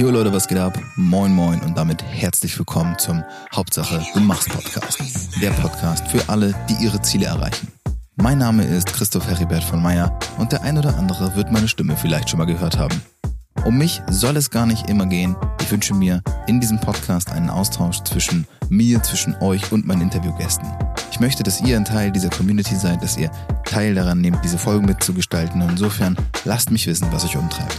Jo Leute, was geht ab? Moin moin und damit herzlich willkommen zum Hauptsache du machst Podcast. Der Podcast für alle, die ihre Ziele erreichen. Mein Name ist Christoph Heribert von Meyer und der ein oder andere wird meine Stimme vielleicht schon mal gehört haben. Um mich soll es gar nicht immer gehen. Ich wünsche mir in diesem Podcast einen Austausch zwischen mir, zwischen euch und meinen Interviewgästen. Ich möchte, dass ihr ein Teil dieser Community seid, dass ihr Teil daran nehmt, diese Folgen mitzugestalten. Und insofern lasst mich wissen, was euch umtreibt.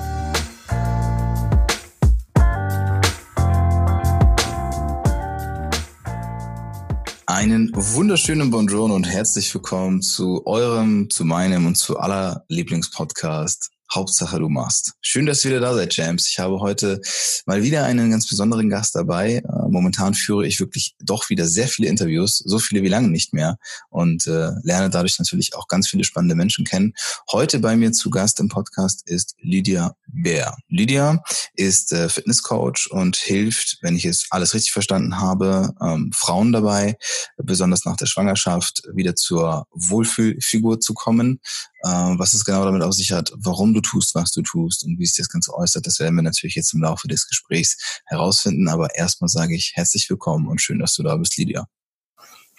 Einen wunderschönen Bonjour und herzlich willkommen zu eurem, zu meinem und zu aller Lieblingspodcast Hauptsache du machst. Schön, dass ihr wieder da seid, James. Ich habe heute mal wieder einen ganz besonderen Gast dabei. Momentan führe ich wirklich doch wieder sehr viele Interviews, so viele wie lange nicht mehr und äh, lerne dadurch natürlich auch ganz viele spannende Menschen kennen. Heute bei mir zu Gast im Podcast ist Lydia Bär. Lydia ist äh, Fitnesscoach und hilft, wenn ich es alles richtig verstanden habe, ähm, Frauen dabei, besonders nach der Schwangerschaft, wieder zur Wohlfühlfigur zu kommen. Äh, was es genau damit auf sich hat, warum du tust, was du tust und wie sich das Ganze äußert, das werden wir natürlich jetzt im Laufe des Gesprächs herausfinden. Aber erstmal sage ich herzlich willkommen und schön, dass du da bist, Lydia.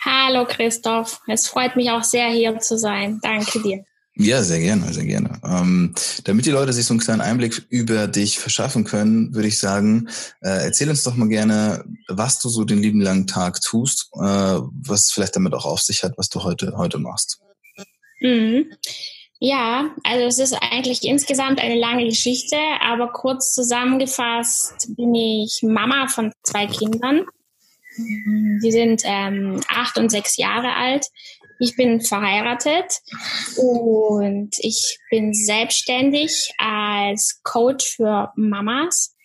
Hallo Christoph, es freut mich auch sehr, hier zu sein. Danke dir. Ja, sehr gerne, sehr gerne. Ähm, damit die Leute sich so einen kleinen Einblick über dich verschaffen können, würde ich sagen, äh, erzähl uns doch mal gerne, was du so den lieben langen Tag tust, äh, was vielleicht damit auch auf sich hat, was du heute, heute machst. Mhm. Ja, also es ist eigentlich insgesamt eine lange Geschichte, aber kurz zusammengefasst bin ich Mama von zwei Kindern. Die sind ähm, acht und sechs Jahre alt. Ich bin verheiratet und ich bin selbstständig als Coach für Mamas.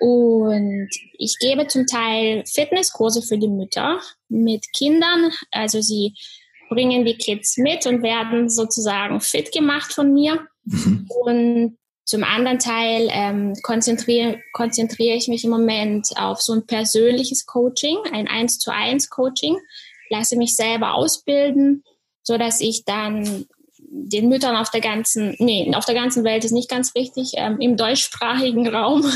Und ich gebe zum Teil Fitnesskurse für die Mütter mit Kindern. Also sie bringen die Kids mit und werden sozusagen fit gemacht von mir. Mhm. Und zum anderen Teil ähm, konzentriere, konzentriere ich mich im Moment auf so ein persönliches Coaching, ein 1 zu 1 Coaching, lasse mich selber ausbilden, so dass ich dann den Müttern auf der ganzen, nee, auf der ganzen Welt ist nicht ganz richtig, ähm, im deutschsprachigen Raum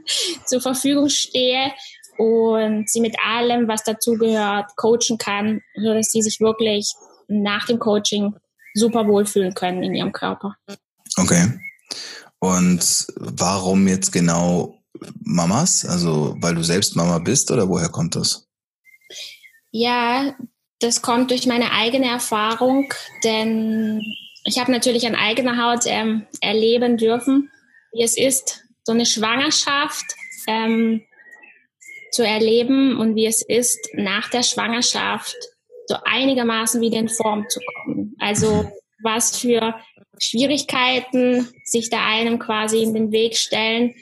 zur Verfügung stehe und sie mit allem, was dazugehört, coachen kann, so dass sie sich wirklich nach dem Coaching super wohlfühlen können in ihrem Körper. Okay. Und warum jetzt genau Mamas? Also weil du selbst Mama bist oder woher kommt das? Ja, das kommt durch meine eigene Erfahrung, denn ich habe natürlich an eigener Haut ähm, erleben dürfen, wie es ist, so eine Schwangerschaft ähm, zu erleben und wie es ist, nach der Schwangerschaft so einigermaßen wieder in Form zu kommen. Also was für Schwierigkeiten sich da einem quasi in den Weg stellen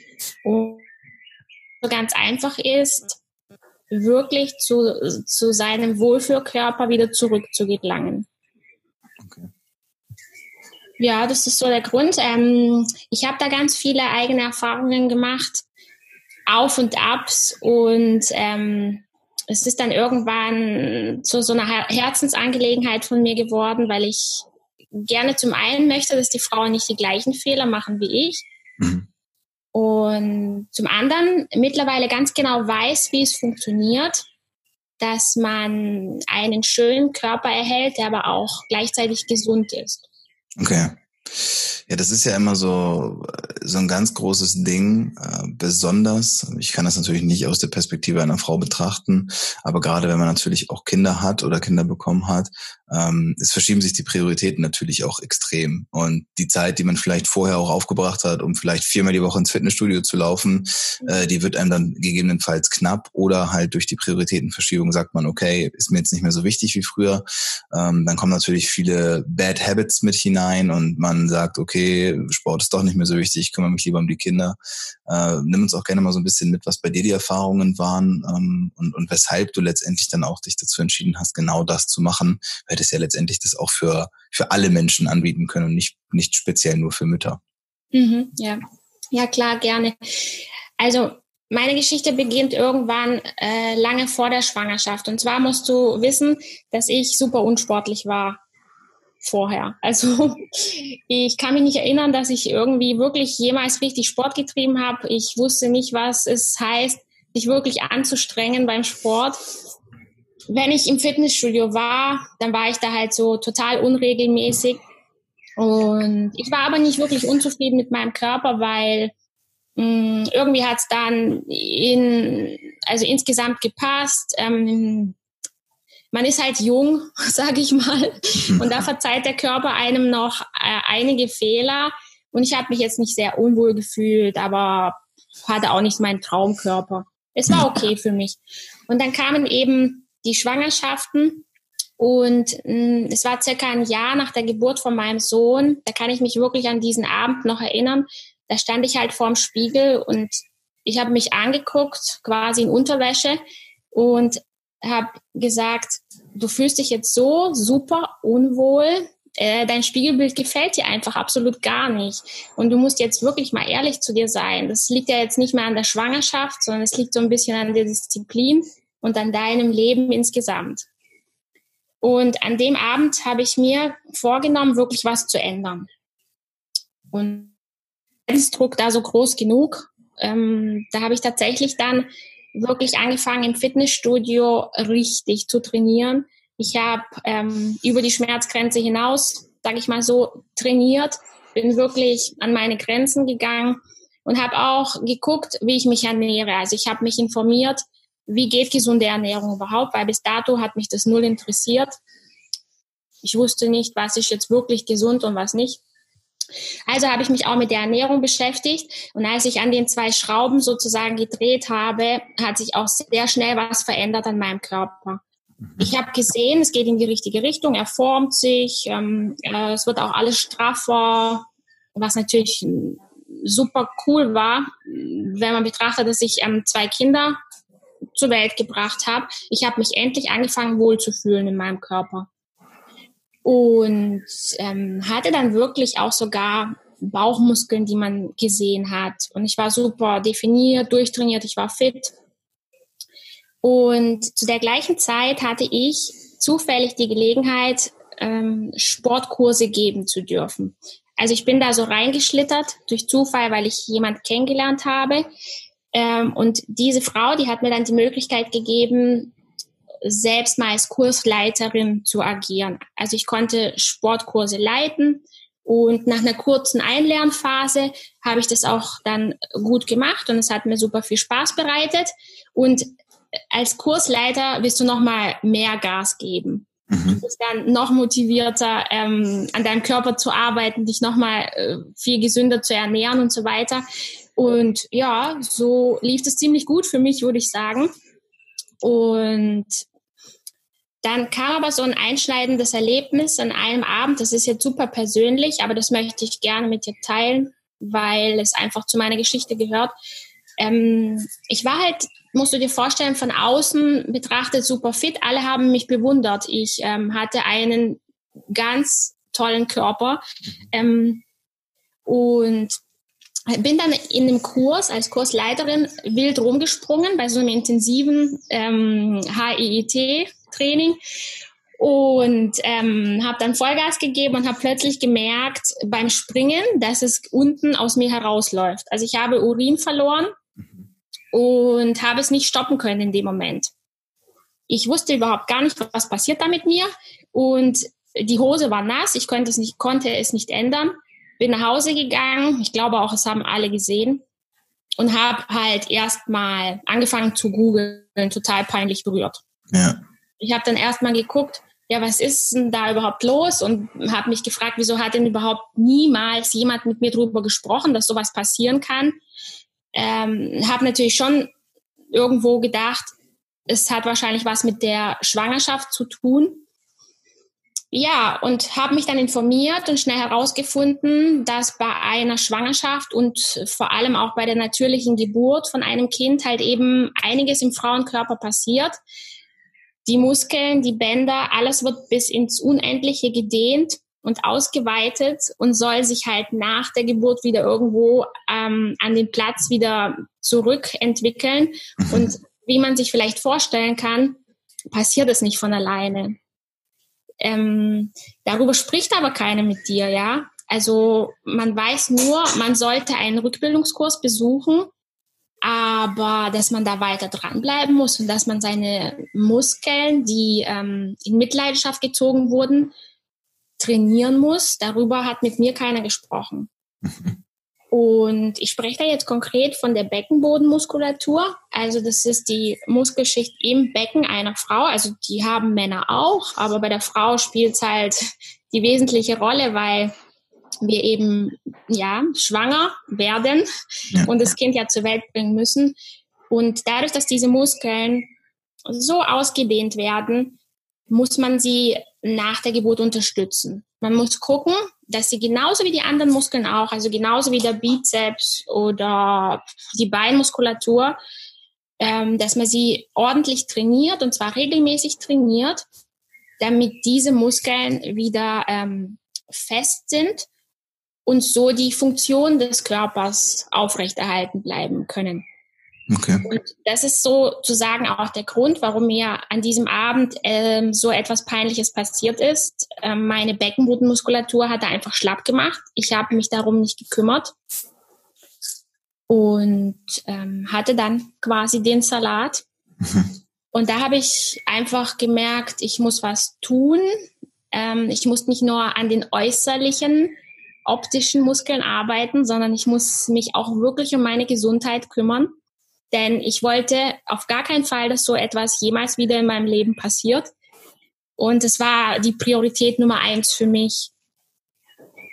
und so ganz einfach ist, wirklich zu, zu seinem Wohlfühlkörper wieder zurückzugelangen. Okay. Ja, das ist so der Grund. Ähm, ich habe da ganz viele eigene Erfahrungen gemacht, Auf und Abs und ähm, es ist dann irgendwann zu so einer Herzensangelegenheit von mir geworden, weil ich gerne zum einen möchte, dass die Frauen nicht die gleichen Fehler machen wie ich. Mhm. Und zum anderen mittlerweile ganz genau weiß, wie es funktioniert, dass man einen schönen Körper erhält, der aber auch gleichzeitig gesund ist. Okay. Ja, das ist ja immer so, so ein ganz großes Ding, äh, besonders, ich kann das natürlich nicht aus der Perspektive einer Frau betrachten, aber gerade wenn man natürlich auch Kinder hat oder Kinder bekommen hat, ähm, es verschieben sich die Prioritäten natürlich auch extrem. Und die Zeit, die man vielleicht vorher auch aufgebracht hat, um vielleicht viermal die Woche ins Fitnessstudio zu laufen, äh, die wird einem dann gegebenenfalls knapp oder halt durch die Prioritätenverschiebung sagt man, okay, ist mir jetzt nicht mehr so wichtig wie früher. Ähm, dann kommen natürlich viele Bad Habits mit hinein und man sagt, okay, Sport ist doch nicht mehr so wichtig, ich kümmere mich lieber um die Kinder. Äh, nimm uns auch gerne mal so ein bisschen mit, was bei dir die Erfahrungen waren ähm, und, und weshalb du letztendlich dann auch dich dazu entschieden hast, genau das zu machen, weil hättest ja letztendlich das auch für, für alle Menschen anbieten können und nicht, nicht speziell nur für Mütter. Mhm, ja. ja, klar, gerne. Also meine Geschichte beginnt irgendwann äh, lange vor der Schwangerschaft. Und zwar musst du wissen, dass ich super unsportlich war vorher. Also ich kann mich nicht erinnern, dass ich irgendwie wirklich jemals richtig Sport getrieben habe. Ich wusste nicht, was es heißt, sich wirklich anzustrengen beim Sport wenn ich im Fitnessstudio war, dann war ich da halt so total unregelmäßig. Und ich war aber nicht wirklich unzufrieden mit meinem Körper, weil mh, mm, irgendwie hat es dann in, also insgesamt gepasst. Ähm, man ist halt jung, sage ich mal, und da verzeiht der Körper einem noch äh, einige Fehler. Und ich habe mich jetzt nicht sehr unwohl gefühlt, aber hatte auch nicht meinen Traumkörper. Es war okay für mich. Und dann kamen eben die Schwangerschaften. Und mh, mm, es war circa ein Jahr nach der Geburt von meinem Sohn. Da kann ich mich wirklich an diesen Abend noch erinnern. Da stand ich halt vorm Spiegel und ich habe mich angeguckt, quasi in Unterwäsche und habe gesagt, du fühlst dich jetzt so super unwohl. Äh, dein Spiegelbild gefällt dir einfach absolut gar nicht. Und du musst jetzt wirklich mal ehrlich zu dir sein. Das liegt ja jetzt nicht mehr an der Schwangerschaft, sondern es liegt so ein bisschen an der Disziplin und an deinem Leben insgesamt. Und an dem Abend habe ich mir vorgenommen, wirklich was zu ändern. Und Druck da so groß genug. Ähm, da habe ich tatsächlich dann wirklich angefangen, im Fitnessstudio richtig zu trainieren. Ich habe ähm, über die Schmerzgrenze hinaus, sage ich mal so, trainiert, bin wirklich an meine Grenzen gegangen und habe auch geguckt, wie ich mich ernähre. Also ich habe mich informiert, wie geht gesunde Ernährung überhaupt, weil bis dato hat mich das null interessiert. Ich wusste nicht, was ist jetzt wirklich gesund und was nicht. Also habe ich mich auch mit der Ernährung beschäftigt und als ich an den zwei Schrauben sozusagen gedreht habe, hat sich auch sehr schnell was verändert an meinem Körper. Mhm. Ich habe gesehen, es geht in die richtige Richtung, er formt sich, ähm, äh, es wird auch alles straffer, was natürlich super cool war, wenn man betrachtet, dass ich ähm, zwei Kinder zur Welt gebracht habe. Ich habe mich endlich angefangen wohlzufühlen in meinem Körper. Und ähm, hatte dann wirklich auch sogar Bauchmuskeln, die man gesehen hat. Und ich war super definiert, durchtrainiert, ich war fit. Und zu der gleichen Zeit hatte ich zufällig die Gelegenheit, ähm, Sportkurse geben zu dürfen. Also ich bin da so reingeschlittert durch Zufall, weil ich jemand kennengelernt habe, ähm, und diese Frau, die hat mir dann die Möglichkeit gegeben, selbst mal als Kursleiterin zu agieren. Also ich konnte Sportkurse leiten und nach einer kurzen Einlernphase habe ich das auch dann gut gemacht und es hat mir super viel Spaß bereitet. Und als Kursleiter wirst du noch mal mehr Gas geben. Mhm. Du bist dann noch motivierter, ähm, an deinem Körper zu arbeiten, dich noch mal äh, viel gesünder zu ernähren und so weiter. Und ja, so lief es ziemlich gut für mich, würde ich sagen. Und dann kam aber so ein einschneidendes Erlebnis an einem Abend. Das ist jetzt super persönlich, aber das möchte ich gerne mit dir teilen, weil es einfach zu meiner Geschichte gehört. Ähm, ich war halt, musst du dir vorstellen, von außen betrachtet super fit. Alle haben mich bewundert. Ich ähm, hatte einen ganz tollen Körper. Ähm, und bin dann in dem Kurs als Kursleiterin wild rumgesprungen bei so einem intensiven ähm, HIIT-Training und ähm, habe dann Vollgas gegeben und habe plötzlich gemerkt beim Springen, dass es unten aus mir herausläuft. Also ich habe Urin verloren und habe es nicht stoppen können in dem Moment. Ich wusste überhaupt gar nicht, was passiert da mit mir und die Hose war nass, ich konnte es nicht, konnte es nicht ändern bin nach Hause gegangen. Ich glaube auch, es haben alle gesehen und habe halt erstmal angefangen zu googeln, total peinlich berührt. Ja. Ich habe dann erstmal geguckt, ja, was ist denn da überhaupt los? Und habe mich gefragt, wieso hat denn überhaupt niemals jemand mit mir darüber gesprochen, dass sowas passieren kann? Ähm, habe natürlich schon irgendwo gedacht, es hat wahrscheinlich was mit der Schwangerschaft zu tun. Ja, und habe mich dann informiert und schnell herausgefunden, dass bei einer Schwangerschaft und vor allem auch bei der natürlichen Geburt von einem Kind halt eben einiges im Frauenkörper passiert. Die Muskeln, die Bänder, alles wird bis ins Unendliche gedehnt und ausgeweitet und soll sich halt nach der Geburt wieder irgendwo ähm, an den Platz wieder zurückentwickeln. Mhm. Und wie man sich vielleicht vorstellen kann, passiert es nicht von alleine. Ähm, darüber spricht aber keiner mit dir, ja. Also man weiß nur, man sollte einen Rückbildungskurs besuchen, aber dass man da weiter dranbleiben muss und dass man seine Muskeln, die ähm, in Mitleidenschaft gezogen wurden, trainieren muss, darüber hat mit mir keiner gesprochen. Und ich spreche da jetzt konkret von der Beckenbodenmuskulatur. Also das ist die Muskelschicht im Becken einer Frau. Also die haben Männer auch, aber bei der Frau spielt es halt die wesentliche Rolle, weil wir eben ja schwanger werden ja. und das Kind ja zur Welt bringen müssen. Und dadurch, dass diese Muskeln so ausgedehnt werden, muss man sie nach der Geburt unterstützen. Man muss gucken, dass sie genauso wie die anderen Muskeln auch, also genauso wie der Bizeps oder die Beinmuskulatur, ähm, dass man sie ordentlich trainiert und zwar regelmäßig trainiert, damit diese Muskeln wieder ähm, fest sind und so die Funktion des Körpers aufrechterhalten bleiben können. Okay. Und das ist sozusagen auch der Grund, warum mir an diesem Abend ähm, so etwas Peinliches passiert ist. Ähm, meine Beckenbodenmuskulatur hatte einfach schlapp gemacht. Ich habe mich darum nicht gekümmert und ähm, hatte dann quasi den Salat. Mhm. Und da habe ich einfach gemerkt, ich muss was tun. Ähm, ich muss nicht nur an den äußerlichen optischen Muskeln arbeiten, sondern ich muss mich auch wirklich um meine Gesundheit kümmern. Denn ich wollte auf gar keinen Fall, dass so etwas jemals wieder in meinem Leben passiert. Und es war die Priorität Nummer eins für mich,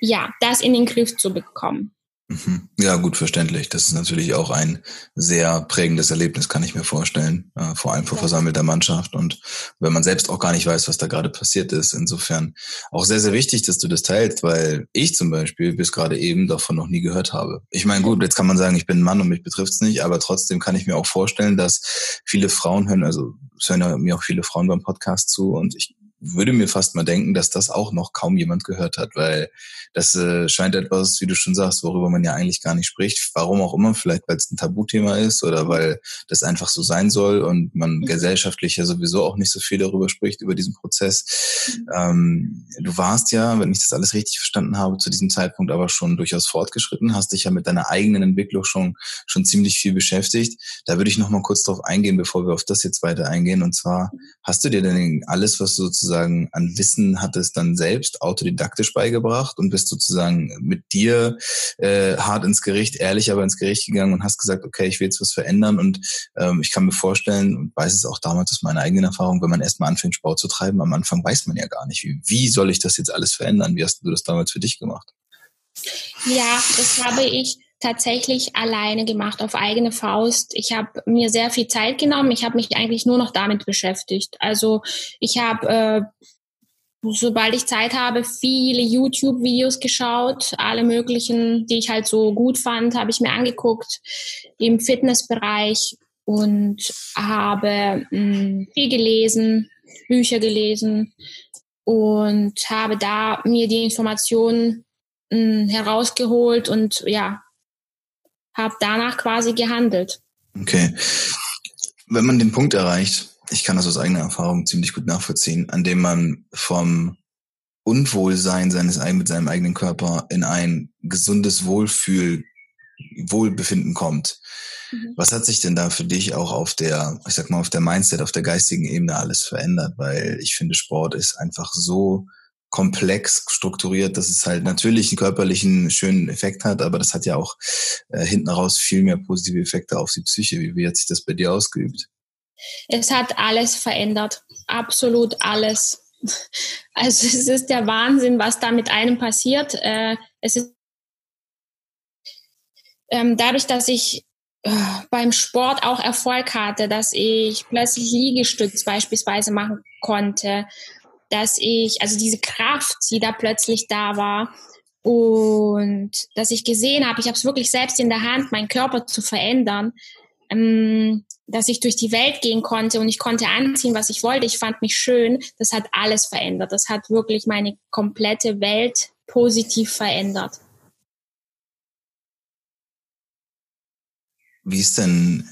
ja, das in den Griff zu bekommen. Mhm. Ja, gut verständlich. Das ist natürlich auch ein sehr prägendes Erlebnis, kann ich mir vorstellen. Äh, vor allem vor versammelter Mannschaft und wenn man selbst auch gar nicht weiß, was da gerade passiert ist. Insofern auch sehr, sehr wichtig, dass du das teilst, weil ich zum Beispiel bis gerade eben davon noch nie gehört habe. Ich meine, gut, jetzt kann man sagen, ich bin ein Mann und mich betrifft's nicht, aber trotzdem kann ich mir auch vorstellen, dass viele Frauen hören, also es hören ja mir auch viele Frauen beim Podcast zu und ich würde mir fast mal denken, dass das auch noch kaum jemand gehört hat, weil das äh, scheint etwas, wie du schon sagst, worüber man ja eigentlich gar nicht spricht. Warum auch immer, vielleicht weil es ein Tabuthema ist oder weil das einfach so sein soll und man mhm. gesellschaftlich ja sowieso auch nicht so viel darüber spricht, über diesen Prozess. Mhm. Ähm, du warst ja, wenn ich das alles richtig verstanden habe, zu diesem Zeitpunkt aber schon durchaus fortgeschritten, hast dich ja mit deiner eigenen Entwicklung schon, schon ziemlich viel beschäftigt. Da würde ich noch mal kurz drauf eingehen, bevor wir auf das jetzt weiter eingehen. Und zwar, mhm. hast du dir denn alles, was du sozusagen an Wissen hattest, dann selbst autodidaktisch beigebracht und bist sozusagen mit dir äh, hart ins Gericht, ehrlich aber ins Gericht gegangen und hast gesagt, okay, ich will jetzt was verändern und ähm, ich kann mir vorstellen und weiß es auch damals aus meiner eigenen Erfahrung, wenn man erstmal anfängt, Sport zu treiben, am Anfang weiß man ja gar nicht, wie, wie soll ich das jetzt alles verändern? Wie hast du das damals für dich gemacht? Ja, das habe ich tatsächlich alleine gemacht, auf eigene Faust. Ich habe mir sehr viel Zeit genommen. Ich habe mich eigentlich nur noch damit beschäftigt. Also ich habe äh, sobald ich Zeit habe, viele YouTube-Videos geschaut, alle möglichen, die ich halt so gut fand, habe ich mir angeguckt im Fitnessbereich und habe mh, hm, viel gelesen, Bücher gelesen und habe da mir die Informationen mh, hm, herausgeholt und ja, habe danach quasi gehandelt. Okay. Wenn man den Punkt erreicht, ich kann das aus eigener Erfahrung ziemlich gut nachvollziehen, an dem man vom Unwohlsein seines mit seinem eigenen Körper in ein gesundes Wohlfühl, Wohlbefinden kommt. Mhm. Was hat sich denn da für dich auch auf der, ich sag mal, auf der Mindset, auf der geistigen Ebene alles verändert? Weil ich finde, Sport ist einfach so komplex strukturiert, dass es halt natürlich einen körperlichen schönen Effekt hat, aber das hat ja auch äh, hinten raus viel mehr positive Effekte auf die Psyche. Wie, wie hat sich das bei dir ausgeübt? Es hat alles verändert, absolut alles. Also es ist der Wahnsinn, was da mit einem passiert. Äh, es ist ähm, dadurch, dass ich äh, beim Sport auch Erfolg hatte, dass ich plötzlich Liegestütz beispielsweise machen konnte, dass ich, also diese Kraft, die da plötzlich da war und dass ich gesehen habe, ich habe es wirklich selbst in der Hand, meinen Körper zu verändern, ähm, dass ich durch die Welt gehen konnte und ich konnte anziehen, was ich wollte. Ich fand mich schön. Das hat alles verändert. Das hat wirklich meine komplette Welt positiv verändert. Wie ist denn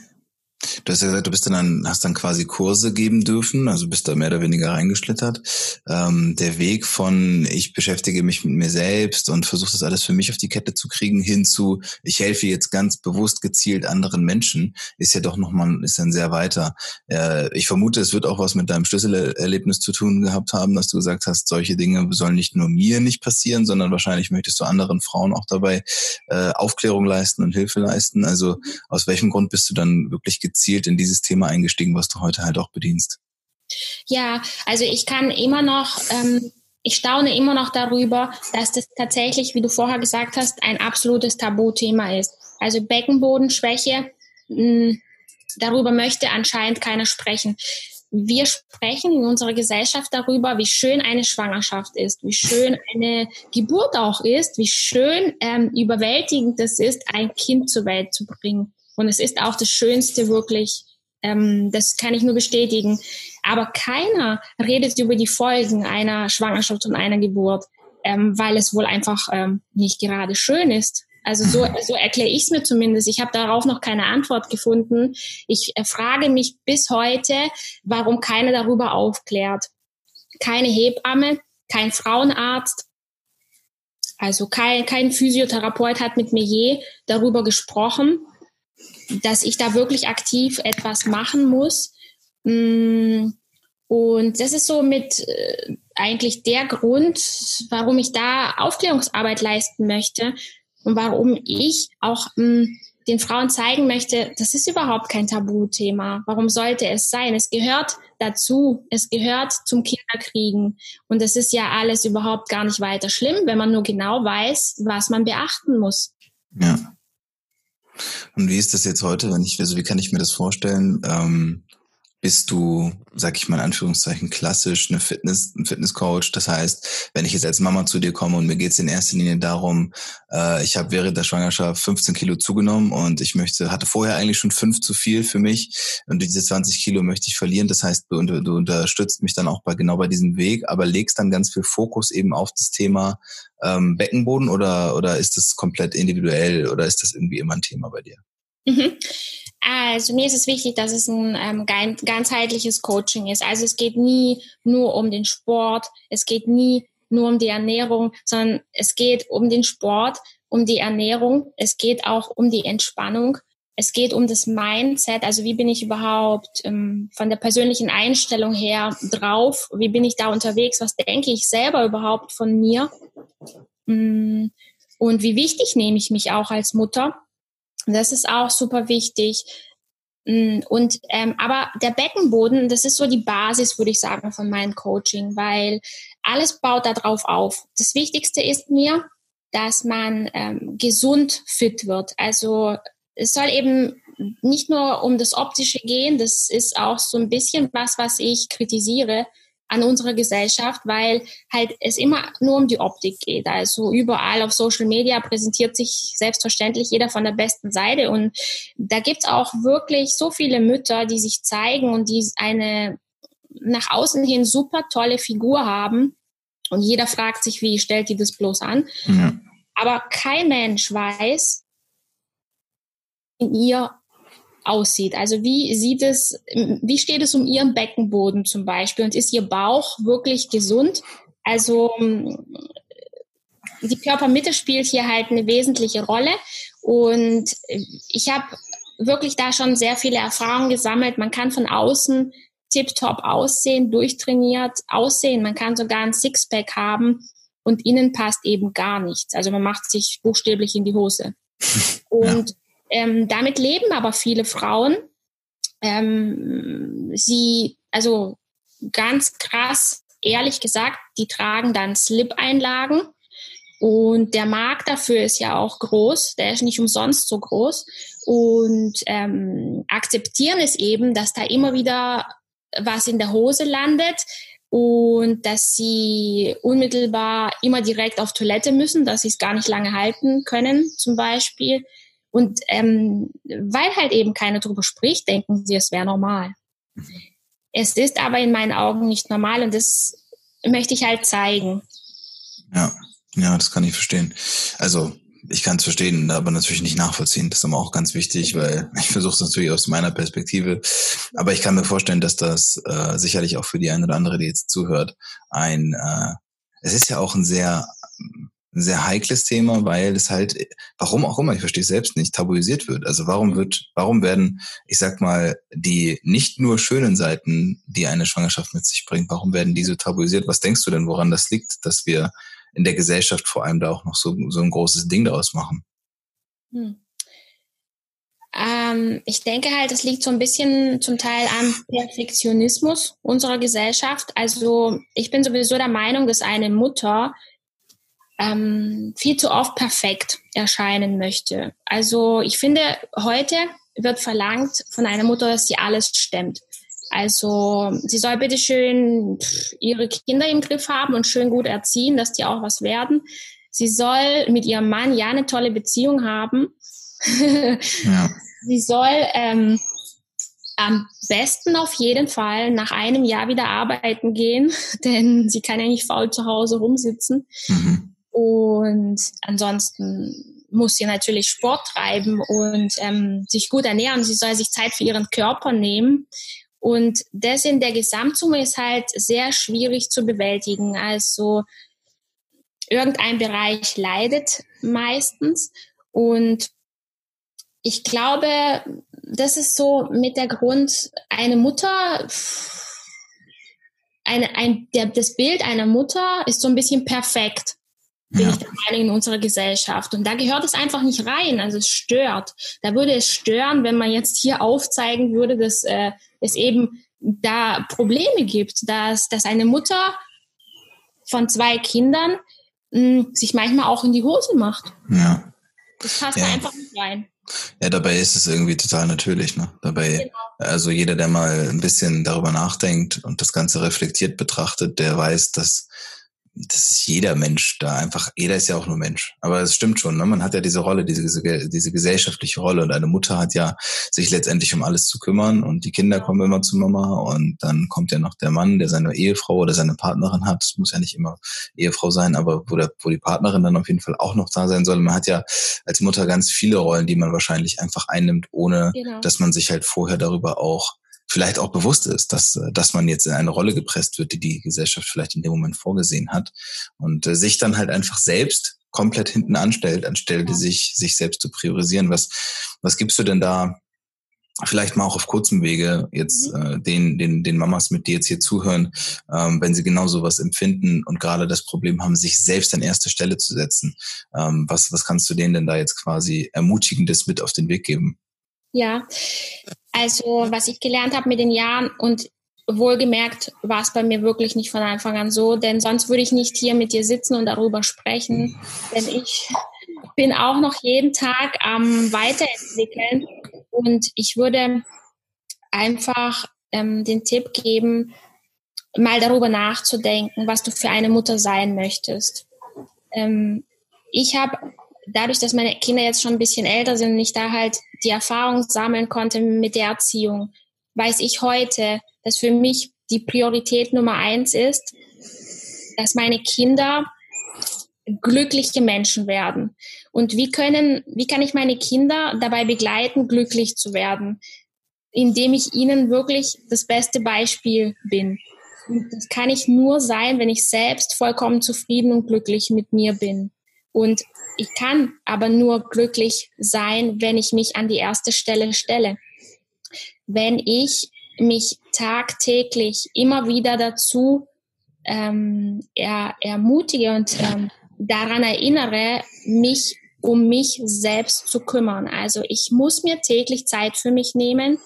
Du hast ja gesagt, du bist dann, hast dann quasi Kurse geben dürfen, also bist da mehr oder weniger reingeschlittert. Ähm, der Weg von ich beschäftige mich mit mir selbst und versuche das alles für mich auf die Kette zu kriegen, hin zu ich helfe jetzt ganz bewusst gezielt anderen Menschen, ist ja doch nochmal, ist dann sehr weiter. Äh, ich vermute, es wird auch was mit deinem Schlüsselerlebnis zu tun gehabt haben, dass du gesagt hast, solche Dinge sollen nicht nur mir nicht passieren, sondern wahrscheinlich möchtest du anderen Frauen auch dabei äh, Aufklärung leisten und Hilfe leisten. Also aus welchem Grund bist du dann wirklich gezielt gezielt in dieses Thema eingestiegen, was du heute halt auch bedienst? Ja, also ich kann immer noch, ähm, ich staune immer noch darüber, dass das tatsächlich, wie du vorher gesagt hast, ein absolutes Tabuthema ist. Also Beckenbodenschwäche, mh, hm, darüber möchte anscheinend keiner sprechen. Wir sprechen in unserer Gesellschaft darüber, wie schön eine Schwangerschaft ist, wie schön eine Geburt auch ist, wie schön ähm, überwältigend es ist, ein Kind zur Welt zu bringen. Und es ist auch das Schönste wirklich, ähm, das kann ich nur bestätigen. Aber keiner redet über die Folgen einer Schwangerschaft und einer Geburt, ähm, weil es wohl einfach ähm, nicht gerade schön ist. Also so, so erkläre ich es mir zumindest. Ich habe darauf noch keine Antwort gefunden. Ich äh, frage mich bis heute, warum keiner darüber aufklärt. Keine Hebamme, kein Frauenarzt, also kein, kein Physiotherapeut hat mit mir je darüber gesprochen dass ich da wirklich aktiv etwas machen muss. Mm, und das ist so mit äh, eigentlich der Grund, warum ich da Aufklärungsarbeit leisten möchte und warum ich auch mm, den Frauen zeigen möchte, das ist überhaupt kein Tabuthema. Warum sollte es sein? Es gehört dazu. Es gehört zum Kinderkriegen. Und es ist ja alles überhaupt gar nicht weiter schlimm, wenn man nur genau weiß, was man beachten muss. Ja. Und wie ist das jetzt heute, wenn ich, also wie kann ich mir das vorstellen? Ähm, bist du, sag ich mal in Anführungszeichen, klassisch eine Fitness, ein Fitnesscoach? Das heißt, wenn ich jetzt als Mama zu dir komme und mir geht es in erster Linie darum, äh, ich habe während der Schwangerschaft 15 Kilo zugenommen und ich möchte, hatte vorher eigentlich schon fünf zu viel für mich und diese 20 Kilo möchte ich verlieren. Das heißt, du, du unterstützt mich dann auch bei genau bei diesem Weg, aber legst dann ganz viel Fokus eben auf das Thema ähm, Beckenboden oder, oder ist das komplett individuell oder ist das irgendwie immer ein Thema bei dir? Mhm. Also mir ist es wichtig, dass es ein ähm, ganzheitliches Coaching ist. Also es geht nie nur um den Sport, es geht nie nur um die Ernährung, sondern es geht um den Sport, um die Ernährung, es geht auch um die Entspannung, es geht um das Mindset, also wie bin ich überhaupt ähm, von der persönlichen Einstellung her drauf, wie bin ich da unterwegs, was denke ich selber überhaupt von mir? Mm, und wie wichtig nehme ich mich auch als Mutter das ist auch super wichtig. Mm, und ähm, aber der Beckenboden, das ist so die Basis, würde ich sagen, von meinem Coaching, weil alles baut darauf auf. Das Wichtigste ist mir, dass man ähm, gesund fit wird. Also es soll eben nicht nur um das Optische gehen, das ist auch so ein bisschen was, was ich kritisiere, an unserer Gesellschaft, weil halt es immer nur um die Optik geht. Also überall auf Social Media präsentiert sich selbstverständlich jeder von der besten Seite und da gibt's auch wirklich so viele Mütter, die sich zeigen und die eine nach außen hin super tolle Figur haben und jeder fragt sich, wie stellt die das bloß an? Ja. Aber kein Mensch weiß in ihr aussieht. Also wie sieht es, wie steht es um ihren Beckenboden zum Beispiel und ist ihr Bauch wirklich gesund? Also die Körpermitte spielt hier halt eine wesentliche Rolle und ich habe wirklich da schon sehr viele Erfahrungen gesammelt. Man kann von außen tiptop aussehen, durchtrainiert aussehen. Man kann sogar ein Sixpack haben und innen passt eben gar nichts. Also man macht sich buchstäblich in die Hose. Und ja. Ähm, damit leben aber viele Frauen. Ähm, sie, also ganz krass, ehrlich gesagt, die tragen dann Slip-Einlagen. Und der Markt dafür ist ja auch groß, der ist nicht umsonst so groß. Und ähm, akzeptieren es eben, dass da immer wieder was in der Hose landet und dass sie unmittelbar immer direkt auf Toilette müssen, dass sie es gar nicht lange halten können, zum Beispiel. Und ähm, weil halt eben keiner drüber spricht, denken sie, es wäre normal. Es ist aber in meinen Augen nicht normal und das möchte ich halt zeigen. Ja, ja, das kann ich verstehen. Also ich kann es verstehen, aber natürlich nicht nachvollziehen. Das ist aber auch ganz wichtig, weil ich versuche es natürlich aus meiner Perspektive. Aber ich kann mir vorstellen, dass das äh, sicherlich auch für die eine oder andere, die jetzt zuhört, ein äh, es ist ja auch ein sehr ein sehr heikles Thema, weil es halt, warum auch immer, ich verstehe es selbst nicht, tabuisiert wird. Also warum wird, warum werden, ich sag mal, die nicht nur schönen Seiten, die eine Schwangerschaft mit sich bringt, warum werden die so tabuisiert? Was denkst du denn, woran das liegt, dass wir in der Gesellschaft vor allem da auch noch so, so ein großes Ding daraus machen? Hm. Ähm, ich denke halt, es liegt so ein bisschen zum Teil am Perfektionismus unserer Gesellschaft. Also ich bin sowieso der Meinung, dass eine Mutter ähm, viel zu oft perfekt erscheinen möchte. Also ich finde, heute wird verlangt von einer Mutter, dass sie alles stemmt. Also sie soll bitte schön ihre Kinder im Griff haben und schön gut erziehen, dass die auch was werden. Sie soll mit ihrem Mann ja eine tolle Beziehung haben. ja. Sie soll ähm, am besten auf jeden Fall nach einem Jahr wieder arbeiten gehen, denn sie kann ja nicht faul zu Hause rumsitzen. Mhm. Und ansonsten muss sie natürlich Sport treiben und ähm, sich gut ernähren. Sie soll sich Zeit für ihren Körper nehmen und das in der Gesamtsumme ist halt sehr schwierig zu bewältigen. Also irgendein Bereich leidet meistens. Und ich glaube, das ist so mit der Grund, eine Mutter, eine, ein, der, das Bild einer Mutter ist so ein bisschen perfekt bin ja. ich der Meinung, in unserer Gesellschaft. Und da gehört es einfach nicht rein. Also es stört. Da würde es stören, wenn man jetzt hier aufzeigen würde, dass äh, es eben da Probleme gibt, dass, dass eine Mutter von zwei Kindern mh, hm, sich manchmal auch in die Hose macht. Ja. Das passt ja. einfach nicht rein. Ja, dabei ist es irgendwie total natürlich. Ne? Dabei, genau. also jeder, der mal ein bisschen darüber nachdenkt und das Ganze reflektiert betrachtet, der weiß, dass das ist jeder Mensch da einfach, jeder ist ja auch nur Mensch. Aber es stimmt schon, ne? man hat ja diese Rolle, diese, diese gesellschaftliche Rolle und eine Mutter hat ja sich letztendlich um alles zu kümmern und die Kinder kommen immer zu Mama und dann kommt ja noch der Mann, der seine Ehefrau oder seine Partnerin hat. Das muss ja nicht immer Ehefrau sein, aber wo, der, wo die Partnerin dann auf jeden Fall auch noch da sein soll. Man hat ja als Mutter ganz viele Rollen, die man wahrscheinlich einfach einnimmt, ohne genau. dass man sich halt vorher darüber auch vielleicht auch bewusst ist, dass, dass man jetzt in eine Rolle gepresst wird, die die Gesellschaft vielleicht in dem Moment vorgesehen hat und äh, sich dann halt einfach selbst komplett hinten anstellt, anstelle ja. sich, sich selbst zu priorisieren. Was, was gibst du denn da vielleicht mal auch auf kurzem Wege jetzt mhm. äh, den, den, den Mamas mit, die jetzt hier zuhören, ähm, wenn sie genau sowas empfinden und gerade das Problem haben, sich selbst an erste Stelle zu setzen. Ähm, was, was kannst du denen denn da jetzt quasi Ermutigendes mit auf den Weg geben? Ja, also was ich gelernt habe mit den Jahren und wohlgemerkt war es bei mir wirklich nicht von Anfang an so, denn sonst würde ich nicht hier mit dir sitzen und darüber sprechen, denn ich bin auch noch jeden Tag am Weiterentwickeln und ich würde einfach ähm, den Tipp geben, mal darüber nachzudenken, was du für eine Mutter sein möchtest. Ähm, ich habe dadurch, dass meine Kinder jetzt schon ein bisschen älter sind und ich da halt die Erfahrung sammeln konnte mit der Erziehung, weiß ich heute, dass für mich die Priorität Nummer eins ist, dass meine Kinder glückliche Menschen werden. Und wie können, wie kann ich meine Kinder dabei begleiten, glücklich zu werden? Indem ich ihnen wirklich das beste Beispiel bin. Und das kann ich nur sein, wenn ich selbst vollkommen zufrieden und glücklich mit mir bin. Und ich kann aber nur glücklich sein, wenn ich mich an die erste Stelle stelle. Wenn ich mich tagtäglich immer wieder dazu ähm, er, ermutige und ähm, daran erinnere, mich um mich selbst zu kümmern. Also ich muss mir täglich Zeit für mich nehmen,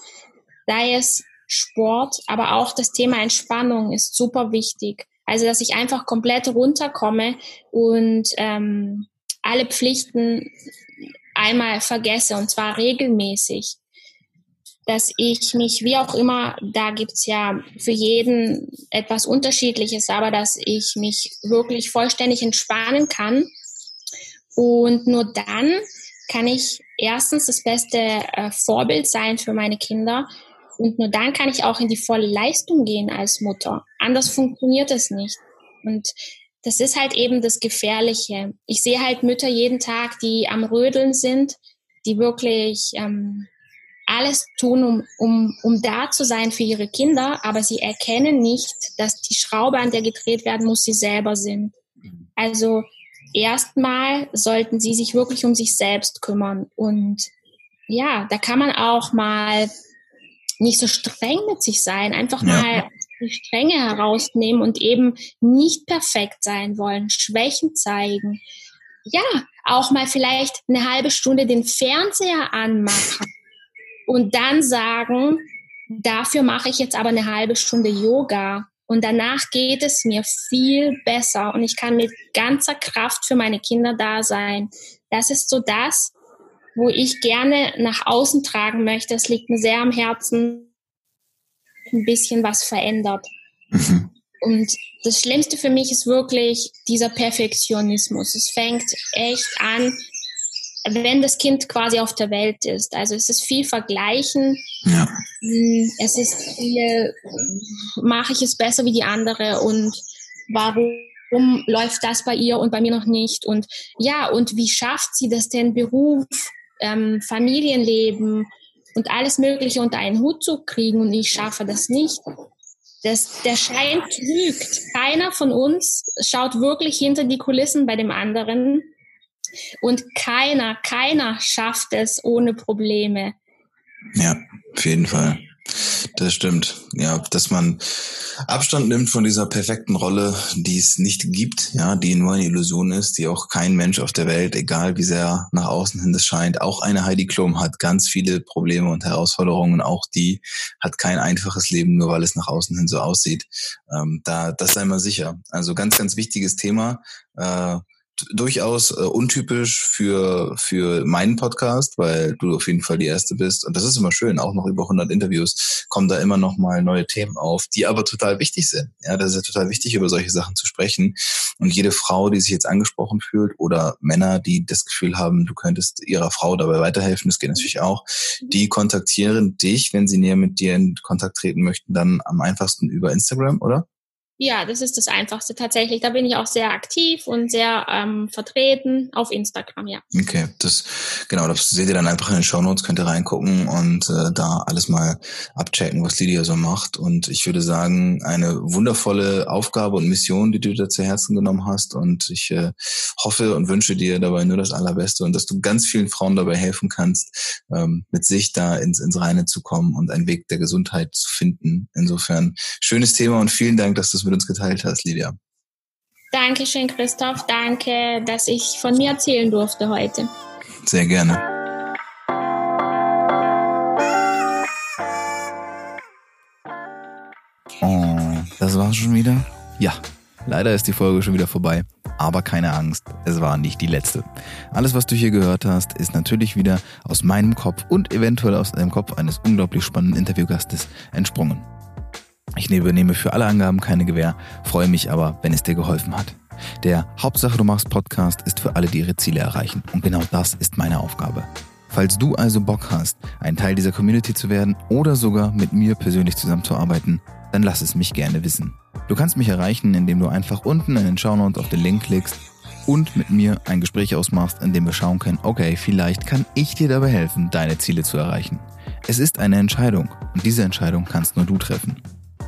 sei es Sport, aber auch das Thema Entspannung ist super wichtig. Also dass ich einfach komplett runterkomme und ähm, alle Pflichten einmal vergesse und zwar regelmäßig dass ich mich, wie auch immer, da gibt's ja für jeden etwas Unterschiedliches, aber dass ich mich wirklich vollständig entspannen kann. Und nur dann kann ich erstens das beste äh, Vorbild sein für meine Kinder und nur dann kann ich auch in die volle Leistung gehen als Mutter. Anders funktioniert es nicht. Und das ist halt eben das Gefährliche. Ich sehe halt Mütter jeden Tag, die am Rödeln sind, die wirklich ähm, alles tun, um, um, um da zu sein für ihre Kinder, aber sie erkennen nicht, dass die Schraube, an der gedreht werden muss, sie selber sind. Also erstmal sollten sie sich wirklich um sich selbst kümmern. Und ja, da kann man auch mal nicht so streng mit sich sein, einfach ja. mal die Strenge herausnehmen und eben nicht perfekt sein wollen, Schwächen zeigen. Ja, auch mal vielleicht eine halbe Stunde den Fernseher anmachen und dann sagen, dafür mache ich jetzt aber eine halbe Stunde Yoga und danach geht es mir viel besser und ich kann mit ganzer Kraft für meine Kinder da sein. Das ist so das, wo ich gerne nach außen tragen möchte. Es liegt mir sehr am Herzen, ein bisschen was verändert. Mhm. Und das Schlimmste für mich ist wirklich dieser Perfektionismus. Es fängt echt an, wenn das Kind quasi auf der Welt ist. Also es ist viel Vergleichen. Ja. Hm, es ist viel, mache ich es besser wie die andere und warum läuft das bei ihr und bei mir noch nicht? Und ja, und wie schafft sie das denn, Beruf, ähm, Familienleben und alles Mögliche unter einen Hut zu kriegen und ich schaffe das nicht? Das, der Schein trügt. Keiner von uns schaut wirklich hinter die Kulissen bei dem anderen und keiner, keiner schafft es ohne Probleme. Ja, auf jeden Fall. Das stimmt. Ja, dass man Abstand nimmt von dieser perfekten Rolle, die es nicht gibt, ja, die nur eine Illusion ist, die auch kein Mensch auf der Welt, egal wie sehr nach außen hin das scheint, auch eine Heidi Klum hat ganz viele Probleme und Herausforderungen, auch die hat kein einfaches Leben, nur weil es nach außen hin so aussieht. Ähm, da, das sei mal sicher. Also ganz, ganz wichtiges Thema. Äh, durchaus äh, untypisch für, für meinen Podcast, weil du auf jeden Fall die Erste bist. Und das ist immer schön, auch noch über 100 Interviews kommen da immer noch mal neue Themen auf, die aber total wichtig sind. Ja, das ist ja total wichtig, über solche Sachen zu sprechen. Und jede Frau, die sich jetzt angesprochen fühlt oder Männer, die das Gefühl haben, du könntest ihrer Frau dabei weiterhelfen, das geht natürlich auch, die kontaktieren dich, wenn sie näher mit dir in Kontakt treten möchten, dann am einfachsten über Instagram, oder? Ja, das ist das Einfachste tatsächlich. Da bin ich auch sehr aktiv und sehr ähm, vertreten auf Instagram, ja. Okay, das genau, das seht ihr dann einfach in den Show Notes, könnt ihr reingucken und äh, da alles mal abchecken, was Lydia so macht. Und ich würde sagen, eine wundervolle Aufgabe und Mission, die du da zu Herzen genommen hast. Und ich äh, hoffe und wünsche dir dabei nur das Allerbeste und dass du ganz vielen Frauen dabei helfen kannst, ähm, mit sich da ins, ins Reine zu kommen und einen Weg der Gesundheit zu finden. Insofern schönes Thema und vielen Dank, dass du es mit uns geteilt hast, Lydia. Dankeschön, Christoph. Danke, dass ich von mir erzählen durfte heute. Sehr gerne. Oh, das war's schon wieder? Ja, leider ist die Folge schon wieder vorbei. Aber keine Angst, es war nicht die letzte. Alles, was du hier gehört hast, ist natürlich wieder aus meinem Kopf und eventuell aus dem Kopf eines unglaublich spannenden Interviewgastes entsprungen. Ich übernehme für alle Angaben keine Gewähr, freue mich aber, wenn es dir geholfen hat. Der Hauptsache du machst Podcast ist für alle, die ihre Ziele erreichen. Und genau das ist meine Aufgabe. Falls du also Bock hast, ein Teil dieser Community zu werden oder sogar mit mir persönlich zusammenzuarbeiten, dann lass es mich gerne wissen. Du kannst mich erreichen, indem du einfach unten in den Shownotes auf den Link klickst und mit mir ein Gespräch ausmachst, in dem wir schauen können, okay, vielleicht kann ich dir dabei helfen, deine Ziele zu erreichen. Es ist eine Entscheidung und diese Entscheidung kannst nur du treffen.